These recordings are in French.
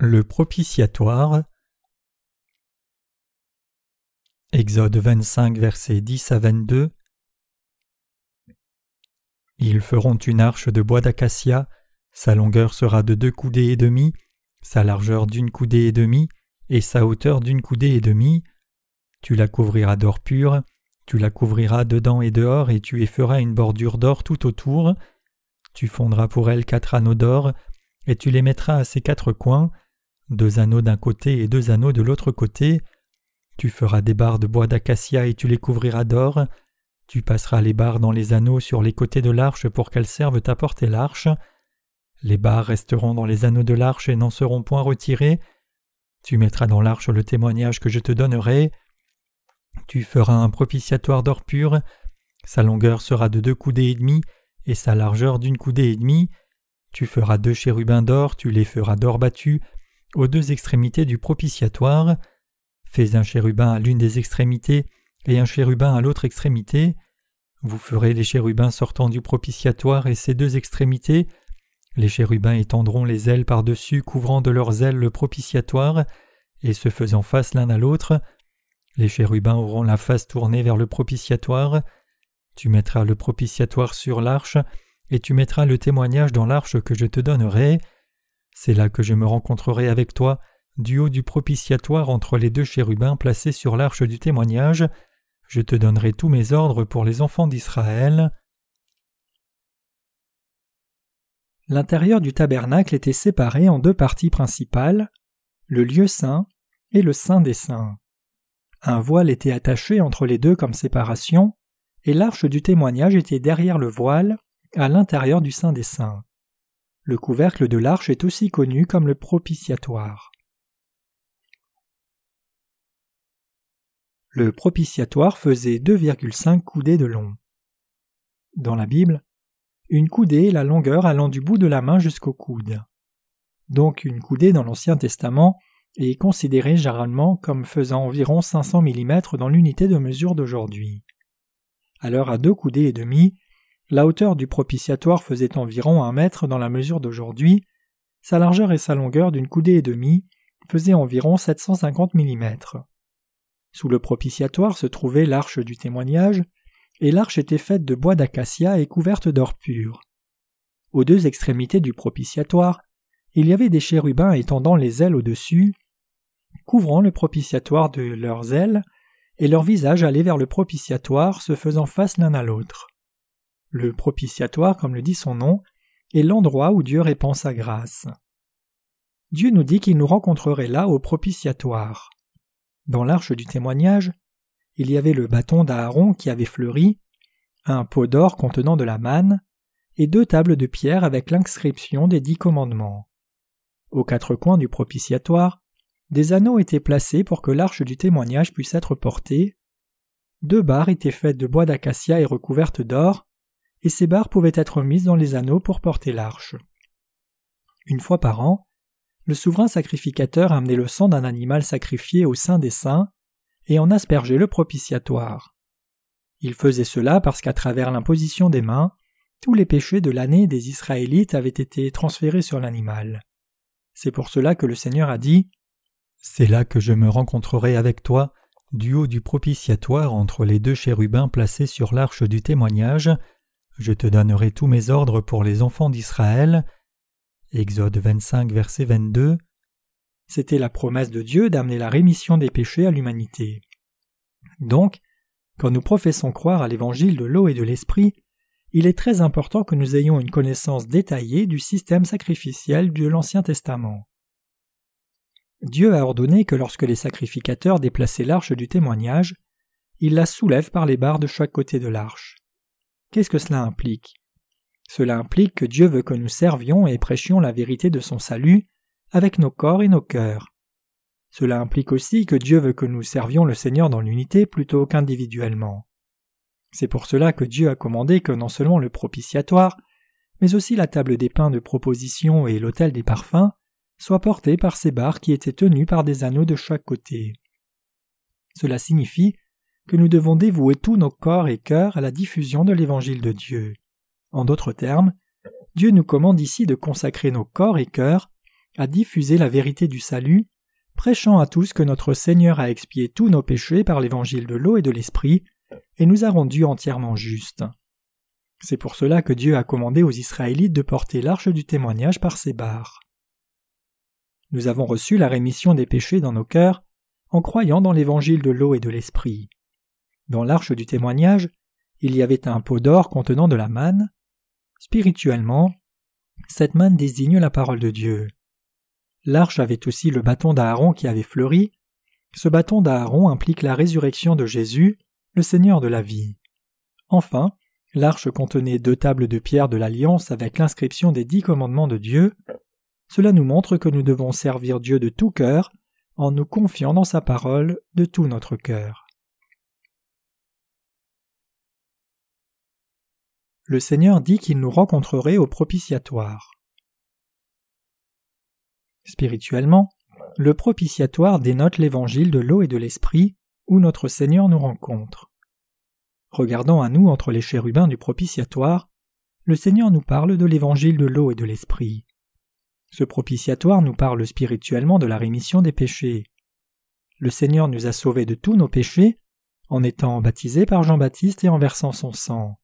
Le propitiatoire Exode 25 versets 10 à 22 Ils feront une arche de bois d'acacia, sa longueur sera de deux coudées et demie, sa largeur d'une coudée et demie, et sa hauteur d'une coudée et demie. Tu la couvriras d'or pur, tu la couvriras dedans et dehors, et tu y feras une bordure d'or tout autour. Tu fondras pour elle quatre anneaux d'or, et tu les mettras à ses quatre coins, deux anneaux d'un côté et deux anneaux de l'autre côté. Tu feras des barres de bois d'acacia et tu les couvriras d'or. Tu passeras les barres dans les anneaux sur les côtés de l'arche pour qu'elles servent à porter l'arche. Les barres resteront dans les anneaux de l'arche et n'en seront point retirées. Tu mettras dans l'arche le témoignage que je te donnerai. Tu feras un propitiatoire d'or pur. Sa longueur sera de deux coudées et demie et sa largeur d'une coudée et demie. Tu feras deux chérubins d'or, tu les feras d'or battu aux deux extrémités du propitiatoire. Fais un chérubin à l'une des extrémités et un chérubin à l'autre extrémité. Vous ferez les chérubins sortant du propitiatoire et ses deux extrémités. Les chérubins étendront les ailes par-dessus, couvrant de leurs ailes le propitiatoire, et se faisant face l'un à l'autre. Les chérubins auront la face tournée vers le propitiatoire. Tu mettras le propitiatoire sur l'arche, et tu mettras le témoignage dans l'arche que je te donnerai. C'est là que je me rencontrerai avec toi, du haut du propitiatoire entre les deux chérubins placés sur l'arche du témoignage. Je te donnerai tous mes ordres pour les enfants d'Israël. L'intérieur du tabernacle était séparé en deux parties principales, le lieu saint et le saint des saints. Un voile était attaché entre les deux comme séparation, et l'arche du témoignage était derrière le voile, à l'intérieur du saint des saints. Le couvercle de l'arche est aussi connu comme le propitiatoire. Le propitiatoire faisait 2,5 coudées de long. Dans la Bible, une coudée est la longueur allant du bout de la main jusqu'au coude. Donc une coudée dans l'Ancien Testament est considérée généralement comme faisant environ 500 mm dans l'unité de mesure d'aujourd'hui. Alors à deux coudées et demie, la hauteur du propitiatoire faisait environ un mètre dans la mesure d'aujourd'hui, sa largeur et sa longueur d'une coudée et demie faisaient environ 750 mm. Sous le propitiatoire se trouvait l'arche du témoignage, et l'arche était faite de bois d'acacia et couverte d'or pur. Aux deux extrémités du propitiatoire, il y avait des chérubins étendant les ailes au-dessus, couvrant le propitiatoire de leurs ailes, et leur visage allait vers le propitiatoire, se faisant face l'un à l'autre. Le propitiatoire, comme le dit son nom, est l'endroit où Dieu répand sa grâce. Dieu nous dit qu'il nous rencontrerait là au propitiatoire. Dans l'arche du témoignage, il y avait le bâton d'Aaron qui avait fleuri, un pot d'or contenant de la manne, et deux tables de pierre avec l'inscription des dix commandements. Aux quatre coins du propitiatoire, des anneaux étaient placés pour que l'arche du témoignage puisse être portée. Deux barres étaient faites de bois d'acacia et recouvertes d'or, et ces barres pouvaient être mises dans les anneaux pour porter l'arche. Une fois par an, le souverain sacrificateur amenait le sang d'un animal sacrifié au sein des saints et en aspergeait le propitiatoire. Il faisait cela parce qu'à travers l'imposition des mains, tous les péchés de l'année des Israélites avaient été transférés sur l'animal. C'est pour cela que le Seigneur a dit C'est là que je me rencontrerai avec toi, du haut du propitiatoire entre les deux chérubins placés sur l'arche du témoignage, je te donnerai tous mes ordres pour les enfants d'Israël. Exode 25, verset 22. C'était la promesse de Dieu d'amener la rémission des péchés à l'humanité. Donc, quand nous professons croire à l'évangile de l'eau et de l'esprit, il est très important que nous ayons une connaissance détaillée du système sacrificiel de l'Ancien Testament. Dieu a ordonné que lorsque les sacrificateurs déplaçaient l'arche du témoignage, ils la soulèvent par les barres de chaque côté de l'arche. Qu'est-ce que cela implique? Cela implique que Dieu veut que nous servions et prêchions la vérité de son salut avec nos corps et nos cœurs. Cela implique aussi que Dieu veut que nous servions le Seigneur dans l'unité plutôt qu'individuellement. C'est pour cela que Dieu a commandé que non seulement le propitiatoire, mais aussi la table des pains de proposition et l'autel des parfums soient portés par ces barres qui étaient tenues par des anneaux de chaque côté. Cela signifie que nous devons dévouer tous nos corps et cœurs à la diffusion de l'évangile de Dieu. En d'autres termes, Dieu nous commande ici de consacrer nos corps et cœurs à diffuser la vérité du salut, prêchant à tous que notre Seigneur a expié tous nos péchés par l'évangile de l'eau et de l'esprit, et nous a rendus entièrement justes. C'est pour cela que Dieu a commandé aux Israélites de porter l'arche du témoignage par ses barres. Nous avons reçu la rémission des péchés dans nos cœurs en croyant dans l'évangile de l'eau et de l'esprit. Dans l'arche du témoignage, il y avait un pot d'or contenant de la manne. Spirituellement, cette manne désigne la parole de Dieu. L'arche avait aussi le bâton d'Aaron qui avait fleuri. Ce bâton d'Aaron implique la résurrection de Jésus, le Seigneur de la vie. Enfin, l'arche contenait deux tables de pierre de l'Alliance avec l'inscription des dix commandements de Dieu. Cela nous montre que nous devons servir Dieu de tout cœur, en nous confiant dans sa parole de tout notre cœur. Le Seigneur dit qu'il nous rencontrerait au propitiatoire. Spirituellement, le propitiatoire dénote l'évangile de l'eau et de l'esprit où notre Seigneur nous rencontre. Regardant à nous entre les chérubins du propitiatoire, le Seigneur nous parle de l'évangile de l'eau et de l'esprit. Ce propitiatoire nous parle spirituellement de la rémission des péchés. Le Seigneur nous a sauvés de tous nos péchés en étant baptisés par Jean-Baptiste et en versant son sang.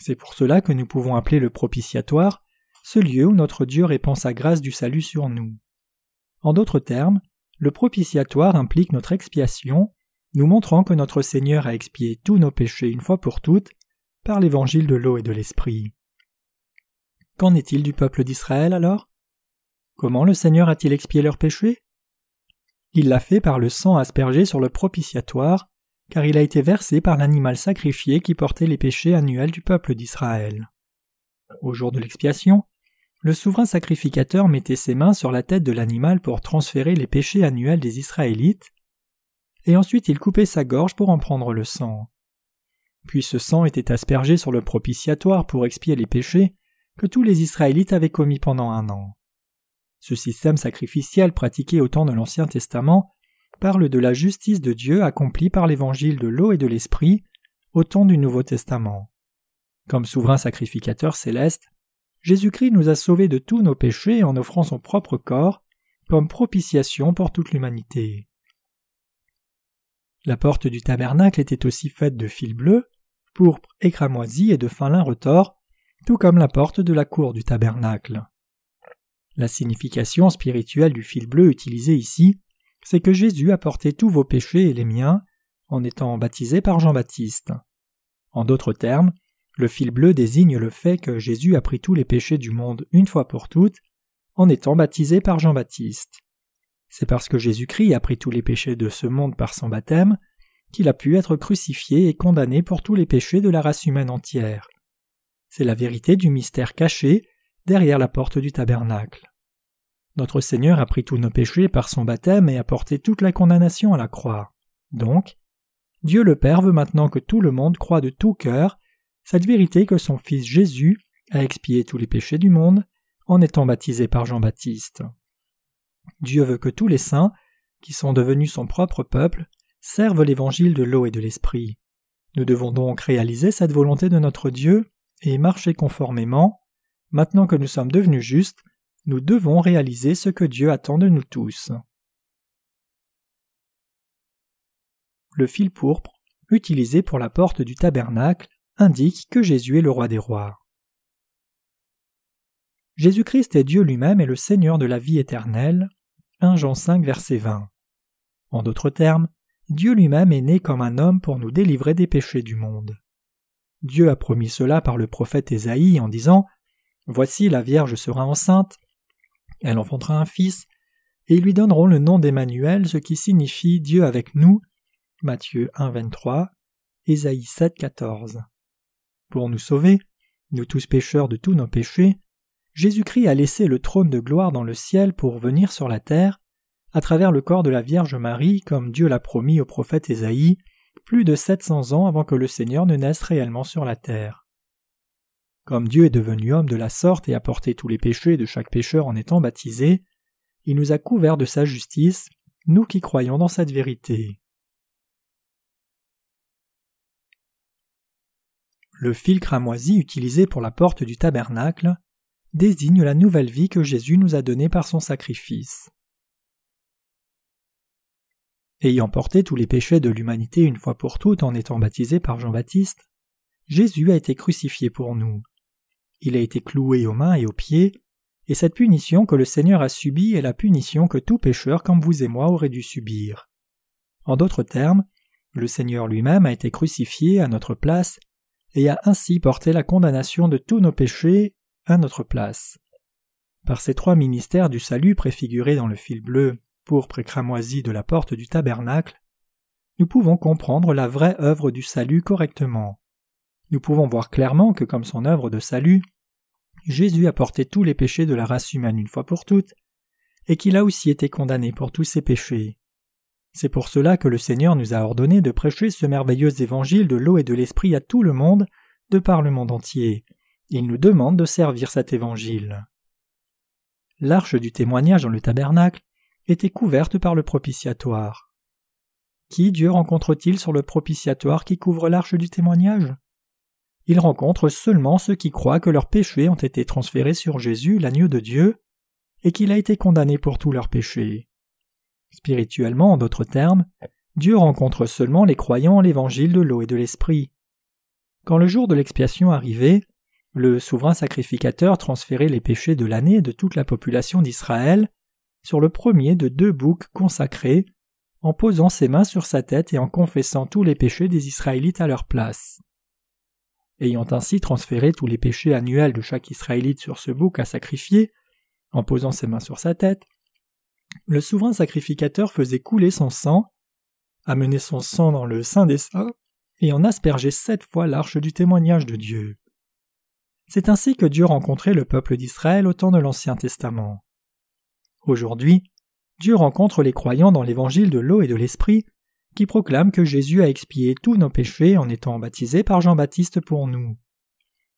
C'est pour cela que nous pouvons appeler le propitiatoire ce lieu où notre Dieu répand sa grâce du salut sur nous. En d'autres termes, le propitiatoire implique notre expiation, nous montrant que notre Seigneur a expié tous nos péchés une fois pour toutes par l'évangile de l'eau et de l'esprit. Qu'en est-il du peuple d'Israël alors? Comment le Seigneur a-t-il expié leurs péchés? Il l'a fait par le sang aspergé sur le propitiatoire, car il a été versé par l'animal sacrifié qui portait les péchés annuels du peuple d'Israël. Au jour de l'expiation, le souverain sacrificateur mettait ses mains sur la tête de l'animal pour transférer les péchés annuels des Israélites, et ensuite il coupait sa gorge pour en prendre le sang. Puis ce sang était aspergé sur le propitiatoire pour expier les péchés que tous les Israélites avaient commis pendant un an. Ce système sacrificiel pratiqué au temps de l'Ancien Testament parle de la justice de Dieu accomplie par l'évangile de l'eau et de l'esprit au temps du Nouveau Testament. Comme souverain sacrificateur céleste, Jésus-Christ nous a sauvés de tous nos péchés en offrant son propre corps comme propitiation pour toute l'humanité. La porte du tabernacle était aussi faite de fil bleu, pourpre et cramoisi et de fin lin retors, tout comme la porte de la cour du tabernacle. La signification spirituelle du fil bleu utilisé ici, c'est que Jésus a porté tous vos péchés et les miens en étant baptisé par Jean-Baptiste. En d'autres termes, le fil bleu désigne le fait que Jésus a pris tous les péchés du monde une fois pour toutes en étant baptisé par Jean-Baptiste. C'est parce que Jésus-Christ a pris tous les péchés de ce monde par son baptême qu'il a pu être crucifié et condamné pour tous les péchés de la race humaine entière. C'est la vérité du mystère caché derrière la porte du tabernacle. Notre Seigneur a pris tous nos péchés par son baptême et a porté toute la condamnation à la croix. Donc, Dieu le Père veut maintenant que tout le monde croit de tout cœur cette vérité que son Fils Jésus a expié tous les péchés du monde en étant baptisé par Jean-Baptiste. Dieu veut que tous les saints, qui sont devenus son propre peuple, servent l'évangile de l'eau et de l'esprit. Nous devons donc réaliser cette volonté de notre Dieu et marcher conformément. Maintenant que nous sommes devenus justes, nous devons réaliser ce que Dieu attend de nous tous. Le fil pourpre, utilisé pour la porte du tabernacle, indique que Jésus est le roi des rois. Jésus-Christ est Dieu lui-même et le Seigneur de la vie éternelle. 1 Jean 5 verset 20. En d'autres termes, Dieu lui-même est né comme un homme pour nous délivrer des péchés du monde. Dieu a promis cela par le prophète Ésaïe en disant Voici la Vierge sera enceinte, elle enfantera un fils, et ils lui donneront le nom d'Emmanuel, ce qui signifie Dieu avec nous. Matthieu 1 23, Ésaïe 7 14. Pour nous sauver, nous tous pécheurs de tous nos péchés, Jésus-Christ a laissé le trône de gloire dans le ciel pour venir sur la terre, à travers le corps de la Vierge Marie, comme Dieu l'a promis au prophète Ésaïe, plus de sept cents ans avant que le Seigneur ne naisse réellement sur la terre. Comme Dieu est devenu homme de la sorte et a porté tous les péchés de chaque pécheur en étant baptisé, il nous a couverts de sa justice, nous qui croyons dans cette vérité. Le fil cramoisi utilisé pour la porte du tabernacle désigne la nouvelle vie que Jésus nous a donnée par son sacrifice. Ayant porté tous les péchés de l'humanité une fois pour toutes en étant baptisé par Jean-Baptiste, Jésus a été crucifié pour nous. Il a été cloué aux mains et aux pieds, et cette punition que le Seigneur a subie est la punition que tout pécheur comme vous et moi aurait dû subir. En d'autres termes, le Seigneur lui-même a été crucifié à notre place et a ainsi porté la condamnation de tous nos péchés à notre place. Par ces trois ministères du salut préfigurés dans le fil bleu, pourpre et cramoisi de la porte du tabernacle, nous pouvons comprendre la vraie œuvre du salut correctement. Nous pouvons voir clairement que comme son œuvre de salut, Jésus a porté tous les péchés de la race humaine une fois pour toutes, et qu'il a aussi été condamné pour tous ses péchés. C'est pour cela que le Seigneur nous a ordonné de prêcher ce merveilleux évangile de l'eau et de l'esprit à tout le monde, de par le monde entier. Il nous demande de servir cet évangile. L'arche du témoignage dans le tabernacle était couverte par le propitiatoire. Qui Dieu rencontre-t-il sur le propitiatoire qui couvre l'arche du témoignage? Il rencontre seulement ceux qui croient que leurs péchés ont été transférés sur Jésus, l'agneau de Dieu, et qu'il a été condamné pour tous leurs péchés. Spirituellement, en d'autres termes, Dieu rencontre seulement les croyants en l'évangile de l'eau et de l'esprit. Quand le jour de l'expiation arrivait, le souverain sacrificateur transférait les péchés de l'année de toute la population d'Israël sur le premier de deux boucs consacrés, en posant ses mains sur sa tête et en confessant tous les péchés des Israélites à leur place. Ayant ainsi transféré tous les péchés annuels de chaque Israélite sur ce bouc à sacrifier, en posant ses mains sur sa tête, le souverain sacrificateur faisait couler son sang, amenait son sang dans le sein des saints, et en aspergeait sept fois l'arche du témoignage de Dieu. C'est ainsi que Dieu rencontrait le peuple d'Israël au temps de l'Ancien Testament. Aujourd'hui, Dieu rencontre les croyants dans l'évangile de l'eau et de l'esprit, qui proclament que Jésus a expié tous nos péchés en étant baptisé par Jean-Baptiste pour nous.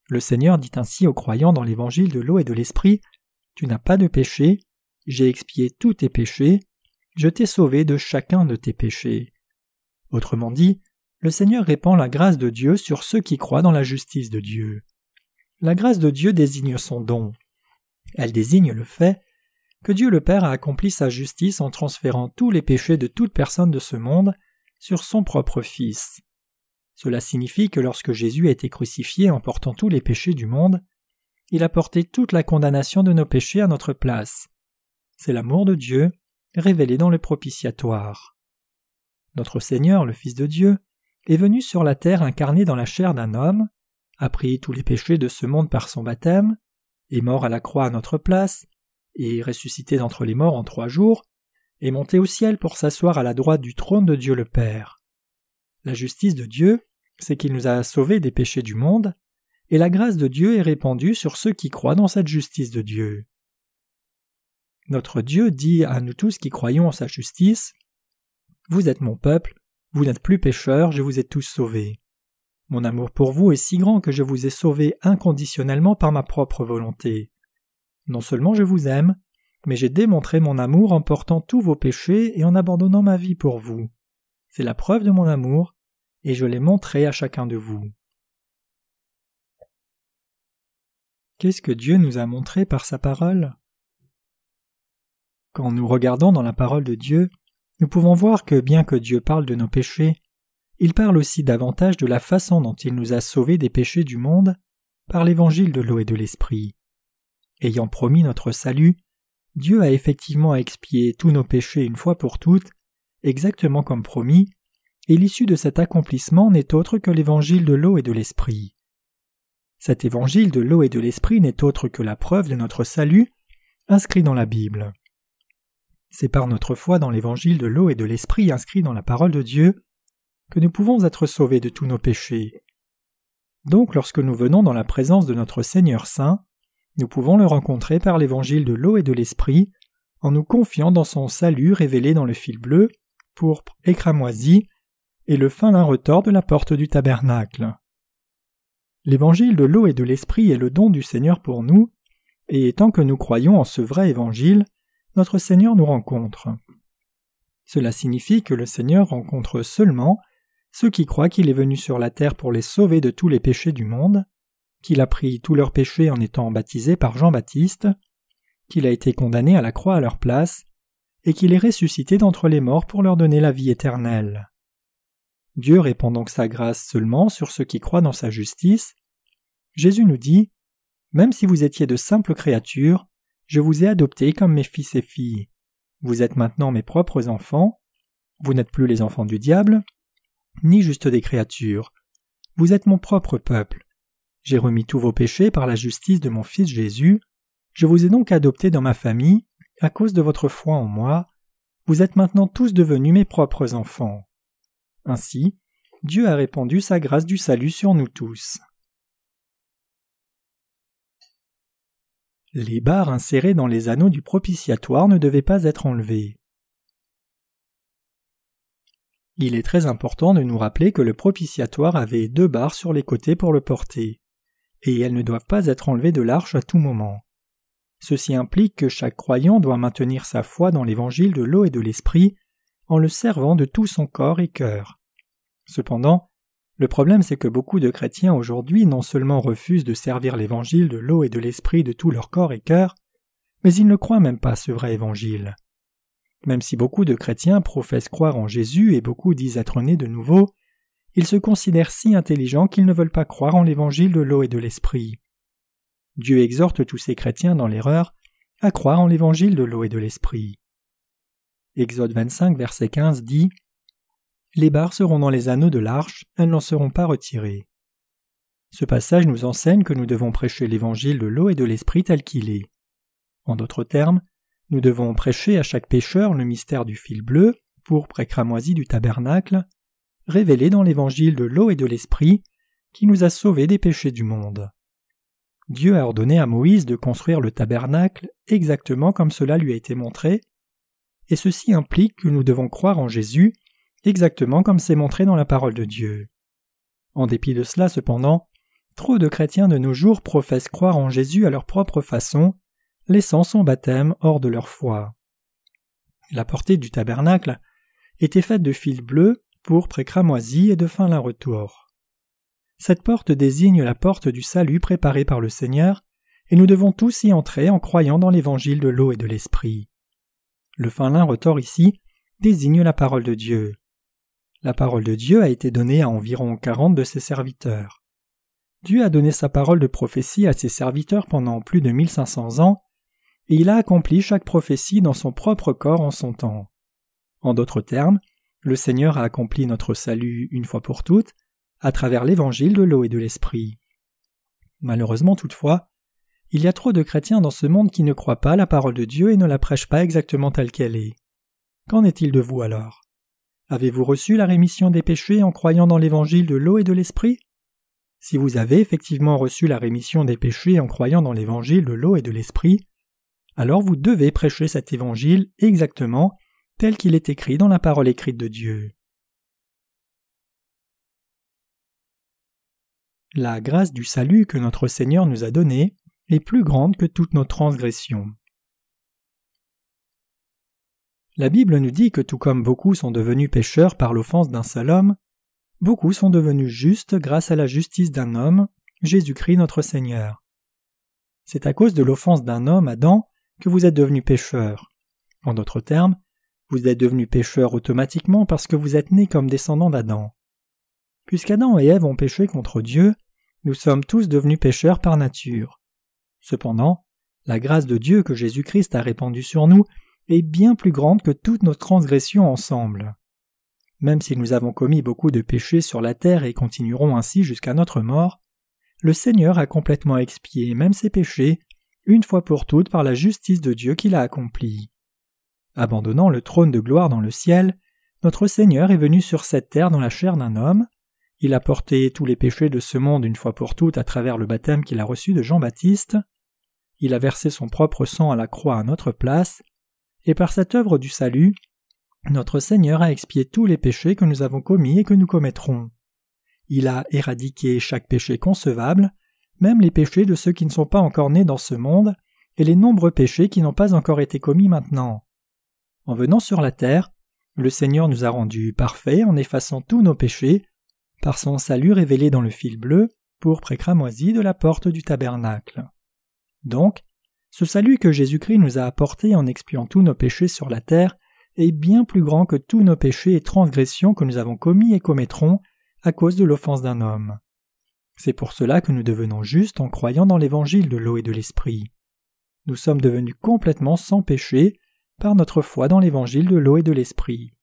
Le Seigneur dit ainsi aux croyants dans l'évangile de l'eau et de l'esprit Tu n'as pas de péché, j'ai expié tous tes péchés, je t'ai sauvé de chacun de tes péchés. Autrement dit, le Seigneur répand la grâce de Dieu sur ceux qui croient dans la justice de Dieu. La grâce de Dieu désigne son don. Elle désigne le fait que Dieu le Père a accompli sa justice en transférant tous les péchés de toute personne de ce monde sur son propre Fils. Cela signifie que lorsque Jésus a été crucifié en portant tous les péchés du monde, il a porté toute la condamnation de nos péchés à notre place c'est l'amour de Dieu révélé dans le propitiatoire. Notre Seigneur, le Fils de Dieu, est venu sur la terre incarné dans la chair d'un homme, a pris tous les péchés de ce monde par son baptême, est mort à la croix à notre place, et ressuscité d'entre les morts en trois jours, est monté au ciel pour s'asseoir à la droite du trône de Dieu le Père. La justice de Dieu, c'est qu'il nous a sauvés des péchés du monde, et la grâce de Dieu est répandue sur ceux qui croient dans cette justice de Dieu. Notre Dieu dit à nous tous qui croyons en sa justice Vous êtes mon peuple, vous n'êtes plus pécheurs, je vous ai tous sauvés. Mon amour pour vous est si grand que je vous ai sauvés inconditionnellement par ma propre volonté. Non seulement je vous aime, mais j'ai démontré mon amour en portant tous vos péchés et en abandonnant ma vie pour vous. C'est la preuve de mon amour, et je l'ai montré à chacun de vous. Qu'est-ce que Dieu nous a montré par sa parole? Quand nous regardons dans la parole de Dieu, nous pouvons voir que bien que Dieu parle de nos péchés, il parle aussi davantage de la façon dont il nous a sauvés des péchés du monde par l'évangile de l'eau et de l'esprit. Ayant promis notre salut, Dieu a effectivement expié tous nos péchés une fois pour toutes, exactement comme promis, et l'issue de cet accomplissement n'est autre que l'évangile de l'eau et de l'esprit. Cet évangile de l'eau et de l'esprit n'est autre que la preuve de notre salut inscrit dans la Bible. C'est par notre foi dans l'évangile de l'eau et de l'esprit inscrit dans la parole de Dieu que nous pouvons être sauvés de tous nos péchés. Donc lorsque nous venons dans la présence de notre Seigneur Saint, nous pouvons le rencontrer par l'évangile de l'eau et de l'esprit, en nous confiant dans son salut révélé dans le fil bleu, pourpre et cramoisi, et le fin lin retors de la porte du tabernacle. L'évangile de l'eau et de l'esprit est le don du Seigneur pour nous, et tant que nous croyons en ce vrai évangile, notre Seigneur nous rencontre. Cela signifie que le Seigneur rencontre seulement ceux qui croient qu'il est venu sur la terre pour les sauver de tous les péchés du monde, qu'il a pris tous leurs péchés en étant baptisé par Jean-Baptiste, qu'il a été condamné à la croix à leur place, et qu'il est ressuscité d'entre les morts pour leur donner la vie éternelle. Dieu répand donc sa grâce seulement sur ceux qui croient dans sa justice. Jésus nous dit Même si vous étiez de simples créatures, je vous ai adoptés comme mes fils et filles. Vous êtes maintenant mes propres enfants. Vous n'êtes plus les enfants du diable, ni juste des créatures. Vous êtes mon propre peuple. J'ai remis tous vos péchés par la justice de mon Fils Jésus. Je vous ai donc adopté dans ma famille à cause de votre foi en moi. Vous êtes maintenant tous devenus mes propres enfants. Ainsi, Dieu a répandu sa grâce du salut sur nous tous. Les barres insérées dans les anneaux du propitiatoire ne devaient pas être enlevées. Il est très important de nous rappeler que le propitiatoire avait deux barres sur les côtés pour le porter, et elles ne doivent pas être enlevées de l'arche à tout moment. Ceci implique que chaque croyant doit maintenir sa foi dans l'évangile de l'eau et de l'esprit en le servant de tout son corps et cœur. Cependant, le problème c'est que beaucoup de chrétiens aujourd'hui non seulement refusent de servir l'évangile de l'eau et de l'esprit de tout leur corps et cœur, mais ils ne croient même pas ce vrai évangile. Même si beaucoup de chrétiens professent croire en Jésus et beaucoup disent être nés de nouveau, ils se considèrent si intelligents qu'ils ne veulent pas croire en l'évangile de l'eau et de l'esprit. Dieu exhorte tous ces chrétiens dans l'erreur à croire en l'évangile de l'eau et de l'esprit. Exode 25, verset 15 dit Les barres seront dans les anneaux de l'arche, elles n'en seront pas retirées. Ce passage nous enseigne que nous devons prêcher l'évangile de l'eau et de l'esprit tel qu'il est. En d'autres termes, nous devons prêcher à chaque pécheur le mystère du fil bleu, pour cramoisi du tabernacle, révélé dans l'évangile de l'eau et de l'esprit, qui nous a sauvés des péchés du monde. Dieu a ordonné à Moïse de construire le tabernacle exactement comme cela lui a été montré, et ceci implique que nous devons croire en Jésus exactement comme c'est montré dans la parole de Dieu. En dépit de cela, cependant, trop de chrétiens de nos jours professent croire en Jésus à leur propre façon, laissant son baptême hors de leur foi. La portée du tabernacle était faite de fils bleus, pourpre et cramoisi et de fin lin retour. Cette porte désigne la porte du salut préparée par le Seigneur, et nous devons tous y entrer en croyant dans l'évangile de l'eau et de l'esprit. Le fin lin retors ici désigne la parole de Dieu. La parole de Dieu a été donnée à environ quarante de ses serviteurs. Dieu a donné sa parole de prophétie à ses serviteurs pendant plus de 1500 ans, et il a accompli chaque prophétie dans son propre corps en son temps. En d'autres termes, le Seigneur a accompli notre salut une fois pour toutes à travers l'évangile de l'eau et de l'esprit. Malheureusement toutefois, il y a trop de chrétiens dans ce monde qui ne croient pas la parole de Dieu et ne la prêchent pas exactement telle qu'elle est. Qu'en est-il de vous alors? Avez-vous reçu la rémission des péchés en croyant dans l'évangile de l'eau et de l'esprit? Si vous avez effectivement reçu la rémission des péchés en croyant dans l'évangile de l'eau et de l'esprit, alors vous devez prêcher cet évangile exactement tel qu'il est écrit dans la parole écrite de Dieu. La grâce du salut que notre Seigneur nous a donnée est plus grande que toutes nos transgressions. La Bible nous dit que tout comme beaucoup sont devenus pécheurs par l'offense d'un seul homme, beaucoup sont devenus justes grâce à la justice d'un homme, Jésus-Christ notre Seigneur. C'est à cause de l'offense d'un homme, Adam, que vous êtes devenus pécheurs. En d'autres termes, vous êtes devenus pécheurs automatiquement parce que vous êtes nés comme descendants d'Adam. Puisqu'Adam et Ève ont péché contre Dieu, nous sommes tous devenus pécheurs par nature. Cependant, la grâce de Dieu que Jésus-Christ a répandue sur nous est bien plus grande que toutes nos transgressions ensemble. Même si nous avons commis beaucoup de péchés sur la terre et continuerons ainsi jusqu'à notre mort, le Seigneur a complètement expié même ces péchés, une fois pour toutes par la justice de Dieu qu'il a accomplie. Abandonnant le trône de gloire dans le ciel, notre Seigneur est venu sur cette terre dans la chair d'un homme, il a porté tous les péchés de ce monde une fois pour toutes à travers le baptême qu'il a reçu de Jean-Baptiste. Il a versé son propre sang à la croix à notre place, et par cette œuvre du salut, notre Seigneur a expié tous les péchés que nous avons commis et que nous commettrons. Il a éradiqué chaque péché concevable, même les péchés de ceux qui ne sont pas encore nés dans ce monde, et les nombreux péchés qui n'ont pas encore été commis maintenant. En venant sur la terre, le Seigneur nous a rendus parfaits en effaçant tous nos péchés, par son salut révélé dans le fil bleu, pourpre et de la porte du tabernacle. Donc, ce salut que Jésus-Christ nous a apporté en expiant tous nos péchés sur la terre est bien plus grand que tous nos péchés et transgressions que nous avons commis et commettrons à cause de l'offense d'un homme. C'est pour cela que nous devenons justes en croyant dans l'évangile de l'eau et de l'esprit. Nous sommes devenus complètement sans péché par notre foi dans l'évangile de l'eau et de l'esprit.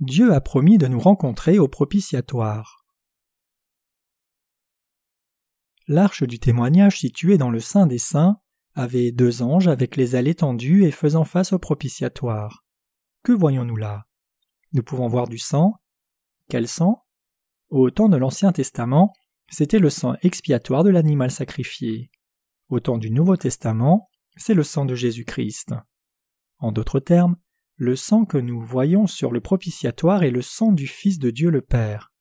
Dieu a promis de nous rencontrer au propitiatoire. L'arche du témoignage située dans le Saint des Saints avait deux anges avec les ailes étendues et faisant face au propitiatoire. Que voyons-nous là? Nous pouvons voir du sang? Quel sang? Au temps de l'Ancien Testament, c'était le sang expiatoire de l'animal sacrifié. Au temps du Nouveau Testament, c'est le sang de Jésus-Christ. En d'autres termes, le sang que nous voyons sur le propitiatoire est le sang du Fils de Dieu le Père.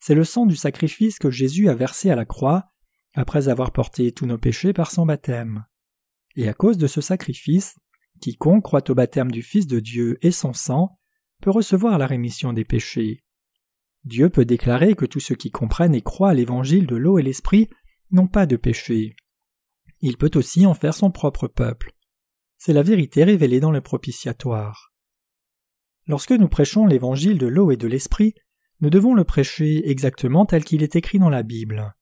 C'est le sang du sacrifice que Jésus a versé à la croix après avoir porté tous nos péchés par son baptême. Et à cause de ce sacrifice, quiconque croit au baptême du Fils de Dieu et son sang peut recevoir la rémission des péchés. Dieu peut déclarer que tous ceux qui comprennent et croient à l'évangile de l'eau et l'esprit n'ont pas de péché. Il peut aussi en faire son propre peuple. C'est la vérité révélée dans le propitiatoire. Lorsque nous prêchons l'évangile de l'eau et de l'esprit, nous devons le prêcher exactement tel qu'il est écrit dans la Bible.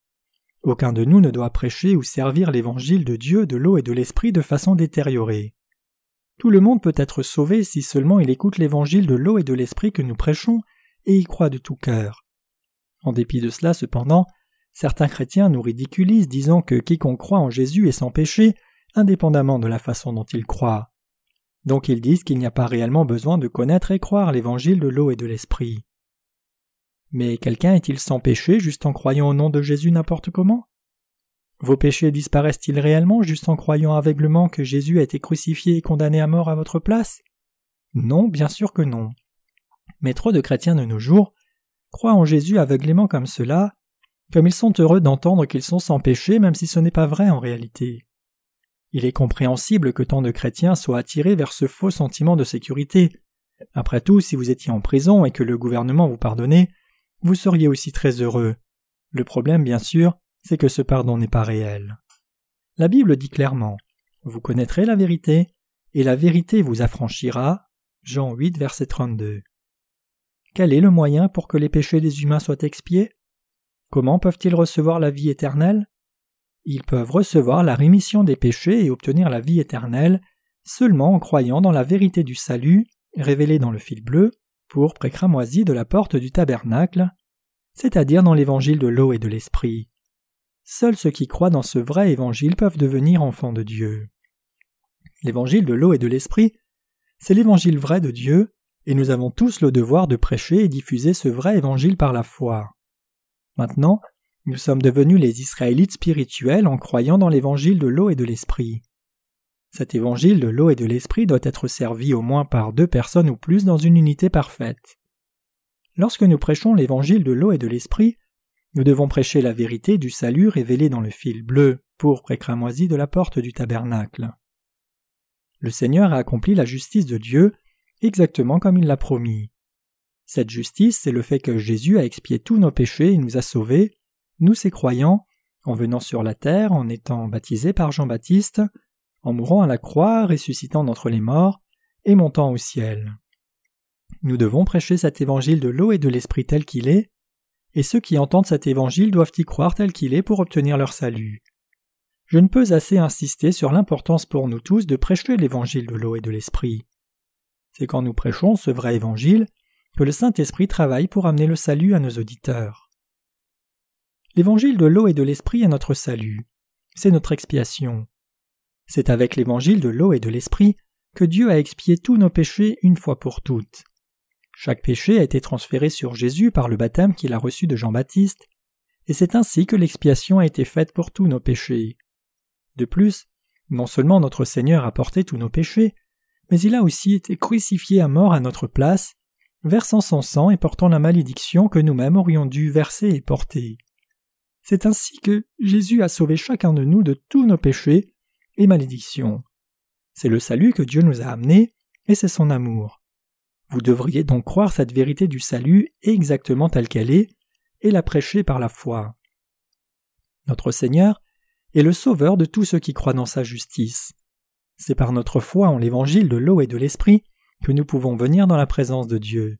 Aucun de nous ne doit prêcher ou servir l'évangile de Dieu, de l'eau et de l'esprit de façon détériorée. Tout le monde peut être sauvé si seulement il écoute l'évangile de l'eau et de l'esprit que nous prêchons et y croit de tout cœur. En dépit de cela, cependant, certains chrétiens nous ridiculisent disant que quiconque croit en Jésus est sans péché indépendamment de la façon dont ils croient. Donc ils disent qu'il n'y a pas réellement besoin de connaître et croire l'évangile de l'eau et de l'esprit. Mais quelqu'un est-il sans péché juste en croyant au nom de Jésus n'importe comment? Vos péchés disparaissent-ils réellement juste en croyant aveuglement que Jésus a été crucifié et condamné à mort à votre place? Non, bien sûr que non. Mais trop de chrétiens de nos jours croient en Jésus aveuglément comme cela, comme ils sont heureux d'entendre qu'ils sont sans péché même si ce n'est pas vrai en réalité. Il est compréhensible que tant de chrétiens soient attirés vers ce faux sentiment de sécurité. Après tout, si vous étiez en prison et que le gouvernement vous pardonnait, vous seriez aussi très heureux. Le problème, bien sûr, c'est que ce pardon n'est pas réel. La Bible dit clairement Vous connaîtrez la vérité, et la vérité vous affranchira. Jean 8, verset 32. Quel est le moyen pour que les péchés des humains soient expiés? Comment peuvent-ils recevoir la vie éternelle? Ils peuvent recevoir la rémission des péchés et obtenir la vie éternelle seulement en croyant dans la vérité du salut révélée dans le fil bleu, pour précramoisi de la porte du tabernacle, c'est-à-dire dans l'évangile de l'eau et de l'esprit. Seuls ceux qui croient dans ce vrai évangile peuvent devenir enfants de Dieu. L'évangile de l'eau et de l'esprit, c'est l'évangile vrai de Dieu, et nous avons tous le devoir de prêcher et diffuser ce vrai évangile par la foi. Maintenant, nous sommes devenus les Israélites spirituels en croyant dans l'évangile de l'eau et de l'esprit. Cet évangile de l'eau et de l'esprit doit être servi au moins par deux personnes ou plus dans une unité parfaite. Lorsque nous prêchons l'évangile de l'eau et de l'esprit, nous devons prêcher la vérité du salut révélée dans le fil bleu, pourpre et cramoisi de la porte du tabernacle. Le Seigneur a accompli la justice de Dieu exactement comme il l'a promis. Cette justice, c'est le fait que Jésus a expié tous nos péchés et nous a sauvés, nous ces croyants, en venant sur la terre, en étant baptisés par Jean-Baptiste, en mourant à la croix, ressuscitant d'entre les morts, et montant au ciel. Nous devons prêcher cet évangile de l'eau et de l'esprit tel qu'il est, et ceux qui entendent cet évangile doivent y croire tel qu'il est pour obtenir leur salut. Je ne peux assez insister sur l'importance pour nous tous de prêcher l'évangile de l'eau et de l'esprit. C'est quand nous prêchons ce vrai évangile que le Saint-Esprit travaille pour amener le salut à nos auditeurs. L'évangile de l'eau et de l'esprit est notre salut. C'est notre expiation. C'est avec l'évangile de l'eau et de l'esprit que Dieu a expié tous nos péchés une fois pour toutes. Chaque péché a été transféré sur Jésus par le baptême qu'il a reçu de Jean-Baptiste, et c'est ainsi que l'expiation a été faite pour tous nos péchés. De plus, non seulement notre Seigneur a porté tous nos péchés, mais il a aussi été crucifié à mort à notre place, versant son sang et portant la malédiction que nous-mêmes aurions dû verser et porter. C'est ainsi que Jésus a sauvé chacun de nous de tous nos péchés et malédictions. C'est le salut que Dieu nous a amené, et c'est son amour. Vous devriez donc croire cette vérité du salut exactement telle qu'elle est et la prêcher par la foi. Notre Seigneur est le Sauveur de tous ceux qui croient dans sa justice. C'est par notre foi en l'évangile de l'eau et de l'esprit que nous pouvons venir dans la présence de Dieu.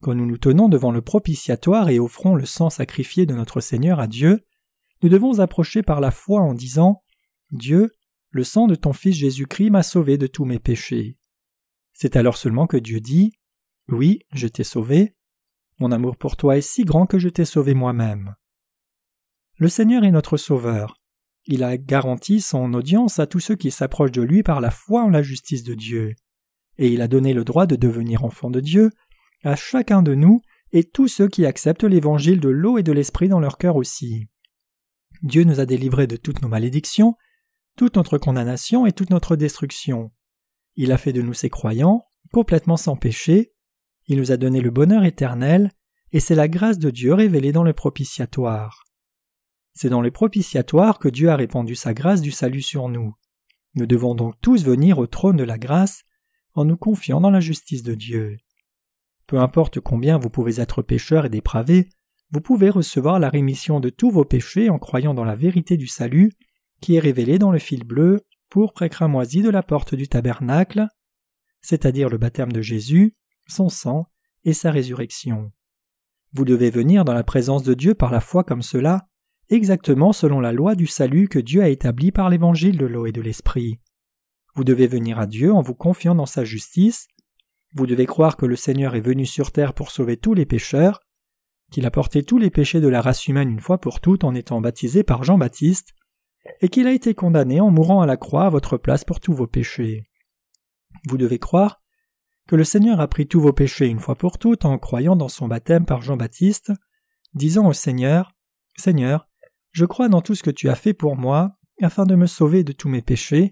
Quand nous nous tenons devant le propitiatoire et offrons le sang sacrifié de notre Seigneur à Dieu, nous devons approcher par la foi en disant Dieu, le sang de ton Fils Jésus-Christ m'a sauvé de tous mes péchés. C'est alors seulement que Dieu dit Oui, je t'ai sauvé. Mon amour pour toi est si grand que je t'ai sauvé moi-même. Le Seigneur est notre Sauveur. Il a garanti son audience à tous ceux qui s'approchent de lui par la foi en la justice de Dieu. Et il a donné le droit de devenir enfant de Dieu à chacun de nous et tous ceux qui acceptent l'évangile de l'eau et de l'esprit dans leur cœur aussi. Dieu nous a délivrés de toutes nos malédictions, toute notre condamnation et toute notre destruction. Il a fait de nous ses croyants, complètement sans péché, il nous a donné le bonheur éternel, et c'est la grâce de Dieu révélée dans le propitiatoire. C'est dans le propitiatoire que Dieu a répandu sa grâce du salut sur nous. Nous devons donc tous venir au trône de la grâce en nous confiant dans la justice de Dieu. Peu importe combien vous pouvez être pécheur et dépravé, vous pouvez recevoir la rémission de tous vos péchés en croyant dans la vérité du salut qui est révélée dans le fil bleu, pourpre et de la porte du tabernacle, c'est-à-dire le baptême de Jésus, son sang et sa résurrection. Vous devez venir dans la présence de Dieu par la foi comme cela, exactement selon la loi du salut que Dieu a établie par l'évangile de l'eau et de l'esprit. Vous devez venir à Dieu en vous confiant dans sa justice. Vous devez croire que le Seigneur est venu sur terre pour sauver tous les pécheurs, qu'il a porté tous les péchés de la race humaine une fois pour toutes en étant baptisé par Jean-Baptiste, et qu'il a été condamné en mourant à la croix à votre place pour tous vos péchés. Vous devez croire que le Seigneur a pris tous vos péchés une fois pour toutes en croyant dans son baptême par Jean-Baptiste, disant au Seigneur Seigneur, je crois dans tout ce que tu as fait pour moi, afin de me sauver de tous mes péchés.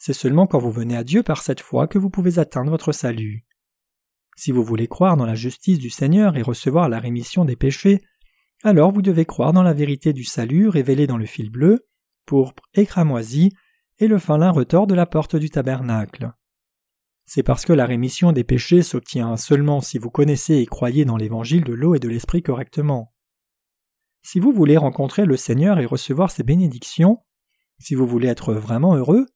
C'est seulement quand vous venez à Dieu par cette foi que vous pouvez atteindre votre salut. Si vous voulez croire dans la justice du Seigneur et recevoir la rémission des péchés, alors vous devez croire dans la vérité du salut révélée dans le fil bleu, pourpre et cramoisi, et le fin lin retors de la porte du tabernacle. C'est parce que la rémission des péchés s'obtient seulement si vous connaissez et croyez dans l'évangile de l'eau et de l'esprit correctement. Si vous voulez rencontrer le Seigneur et recevoir ses bénédictions, si vous voulez être vraiment heureux,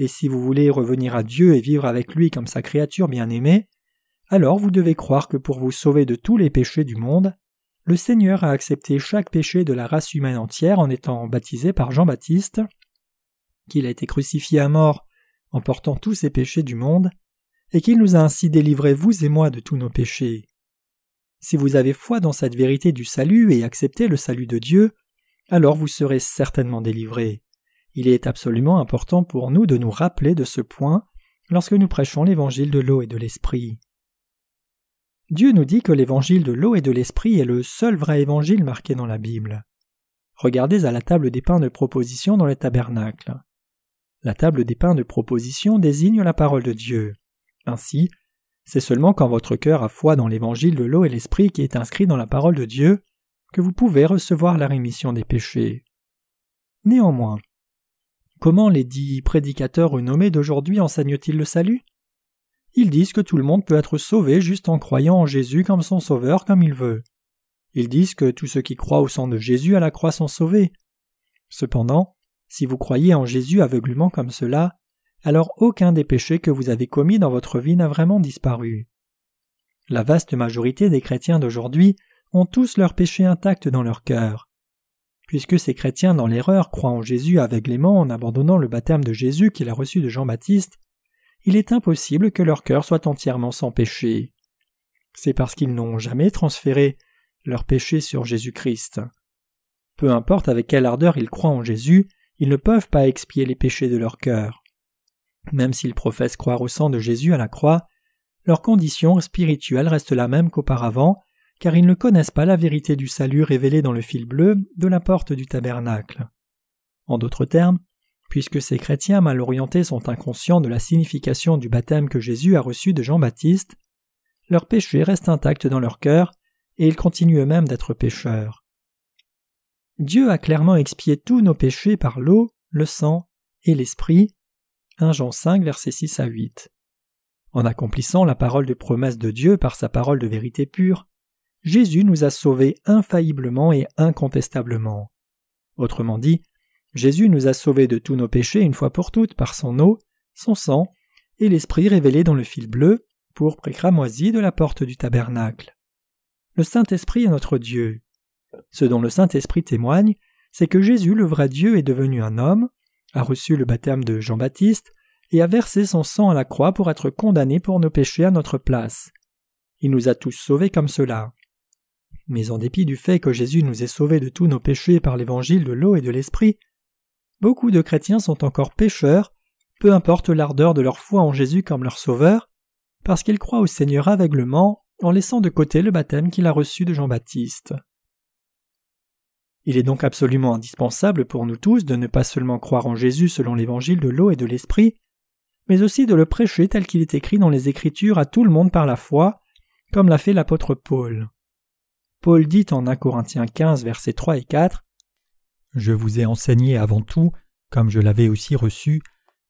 et si vous voulez revenir à Dieu et vivre avec lui comme sa créature bien-aimée, alors vous devez croire que pour vous sauver de tous les péchés du monde, le Seigneur a accepté chaque péché de la race humaine entière en étant baptisé par Jean-Baptiste, qu'il a été crucifié à mort en portant tous ces péchés du monde, et qu'il nous a ainsi délivrés vous et moi de tous nos péchés. Si vous avez foi dans cette vérité du salut et acceptez le salut de Dieu, alors vous serez certainement délivrés. Il est absolument important pour nous de nous rappeler de ce point lorsque nous prêchons l'évangile de l'eau et de l'esprit. Dieu nous dit que l'évangile de l'eau et de l'esprit est le seul vrai évangile marqué dans la Bible. Regardez à la table des pains de proposition dans le tabernacle. La table des pains de proposition désigne la parole de Dieu. Ainsi, c'est seulement quand votre cœur a foi dans l'évangile de l'eau et l'esprit qui est inscrit dans la parole de Dieu que vous pouvez recevoir la rémission des péchés. Néanmoins, comment les dix prédicateurs renommés d'aujourd'hui enseignent-ils le salut? Ils disent que tout le monde peut être sauvé juste en croyant en Jésus comme son sauveur comme il veut. Ils disent que tous ceux qui croient au sang de Jésus à la croix sont sauvés. Cependant, si vous croyez en Jésus aveuglement comme cela, alors aucun des péchés que vous avez commis dans votre vie n'a vraiment disparu. La vaste majorité des chrétiens d'aujourd'hui ont tous leurs péchés intacts dans leur cœur. Puisque ces chrétiens dans l'erreur croient en Jésus aveuglément en abandonnant le baptême de Jésus qu'il a reçu de Jean-Baptiste, il est impossible que leur cœur soit entièrement sans péché. C'est parce qu'ils n'ont jamais transféré leur péché sur Jésus-Christ. Peu importe avec quelle ardeur ils croient en Jésus, ils ne peuvent pas expier les péchés de leur cœur. Même s'ils professent croire au sang de Jésus à la croix, leur condition spirituelle reste la même qu'auparavant, car ils ne connaissent pas la vérité du salut révélée dans le fil bleu de la porte du tabernacle. En d'autres termes, Puisque ces chrétiens mal orientés sont inconscients de la signification du baptême que Jésus a reçu de Jean-Baptiste, leur péché reste intact dans leur cœur et ils continuent eux-mêmes d'être pécheurs. Dieu a clairement expié tous nos péchés par l'eau, le sang et l'esprit. 1 Jean 5, versets 6 à 8. En accomplissant la parole de promesse de Dieu par sa parole de vérité pure, Jésus nous a sauvés infailliblement et incontestablement. Autrement dit, Jésus nous a sauvés de tous nos péchés une fois pour toutes par son eau, son sang et l'Esprit révélé dans le fil bleu, pour cramoisi de la porte du tabernacle. Le Saint-Esprit est notre Dieu. Ce dont le Saint-Esprit témoigne, c'est que Jésus, le vrai Dieu, est devenu un homme, a reçu le baptême de Jean-Baptiste, et a versé son sang à la croix pour être condamné pour nos péchés à notre place. Il nous a tous sauvés comme cela. Mais en dépit du fait que Jésus nous ait sauvés de tous nos péchés par l'évangile de l'eau et de l'esprit, beaucoup de chrétiens sont encore pécheurs, peu importe l'ardeur de leur foi en Jésus comme leur sauveur, parce qu'ils croient au Seigneur aveuglement en laissant de côté le baptême qu'il a reçu de Jean-Baptiste. Il est donc absolument indispensable pour nous tous de ne pas seulement croire en Jésus selon l'évangile de l'eau et de l'esprit, mais aussi de le prêcher tel qu'il est écrit dans les Écritures à tout le monde par la foi, comme l'a fait l'apôtre Paul. Paul dit en 1 Corinthiens 15, versets 3 et 4 Je vous ai enseigné avant tout, comme je l'avais aussi reçu,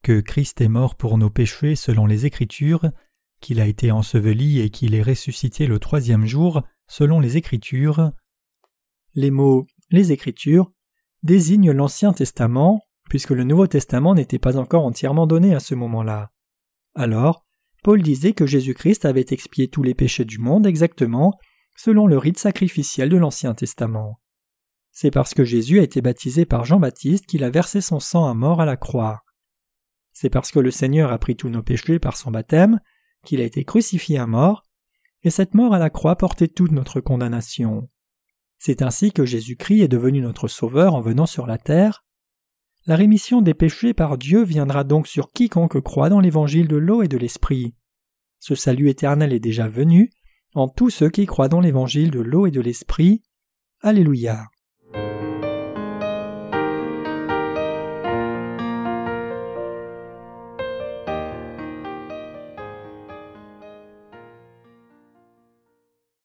que Christ est mort pour nos péchés selon les Écritures, qu'il a été enseveli et qu'il est ressuscité le troisième jour selon les Écritures. Les mots les Écritures désignent l'Ancien Testament, puisque le Nouveau Testament n'était pas encore entièrement donné à ce moment-là. Alors, Paul disait que Jésus-Christ avait expié tous les péchés du monde exactement selon le rite sacrificiel de l'Ancien Testament. C'est parce que Jésus a été baptisé par Jean-Baptiste qu'il a versé son sang à mort à la croix. C'est parce que le Seigneur a pris tous nos péchés par son baptême qu'il a été crucifié à mort, et cette mort à la croix portait toute notre condamnation. C'est ainsi que Jésus-Christ est devenu notre Sauveur en venant sur la terre, la rémission des péchés par Dieu viendra donc sur quiconque croit dans l'évangile de l'eau et de l'esprit. Ce salut éternel est déjà venu en tous ceux qui croient dans l'évangile de l'eau et de l'esprit. Alléluia.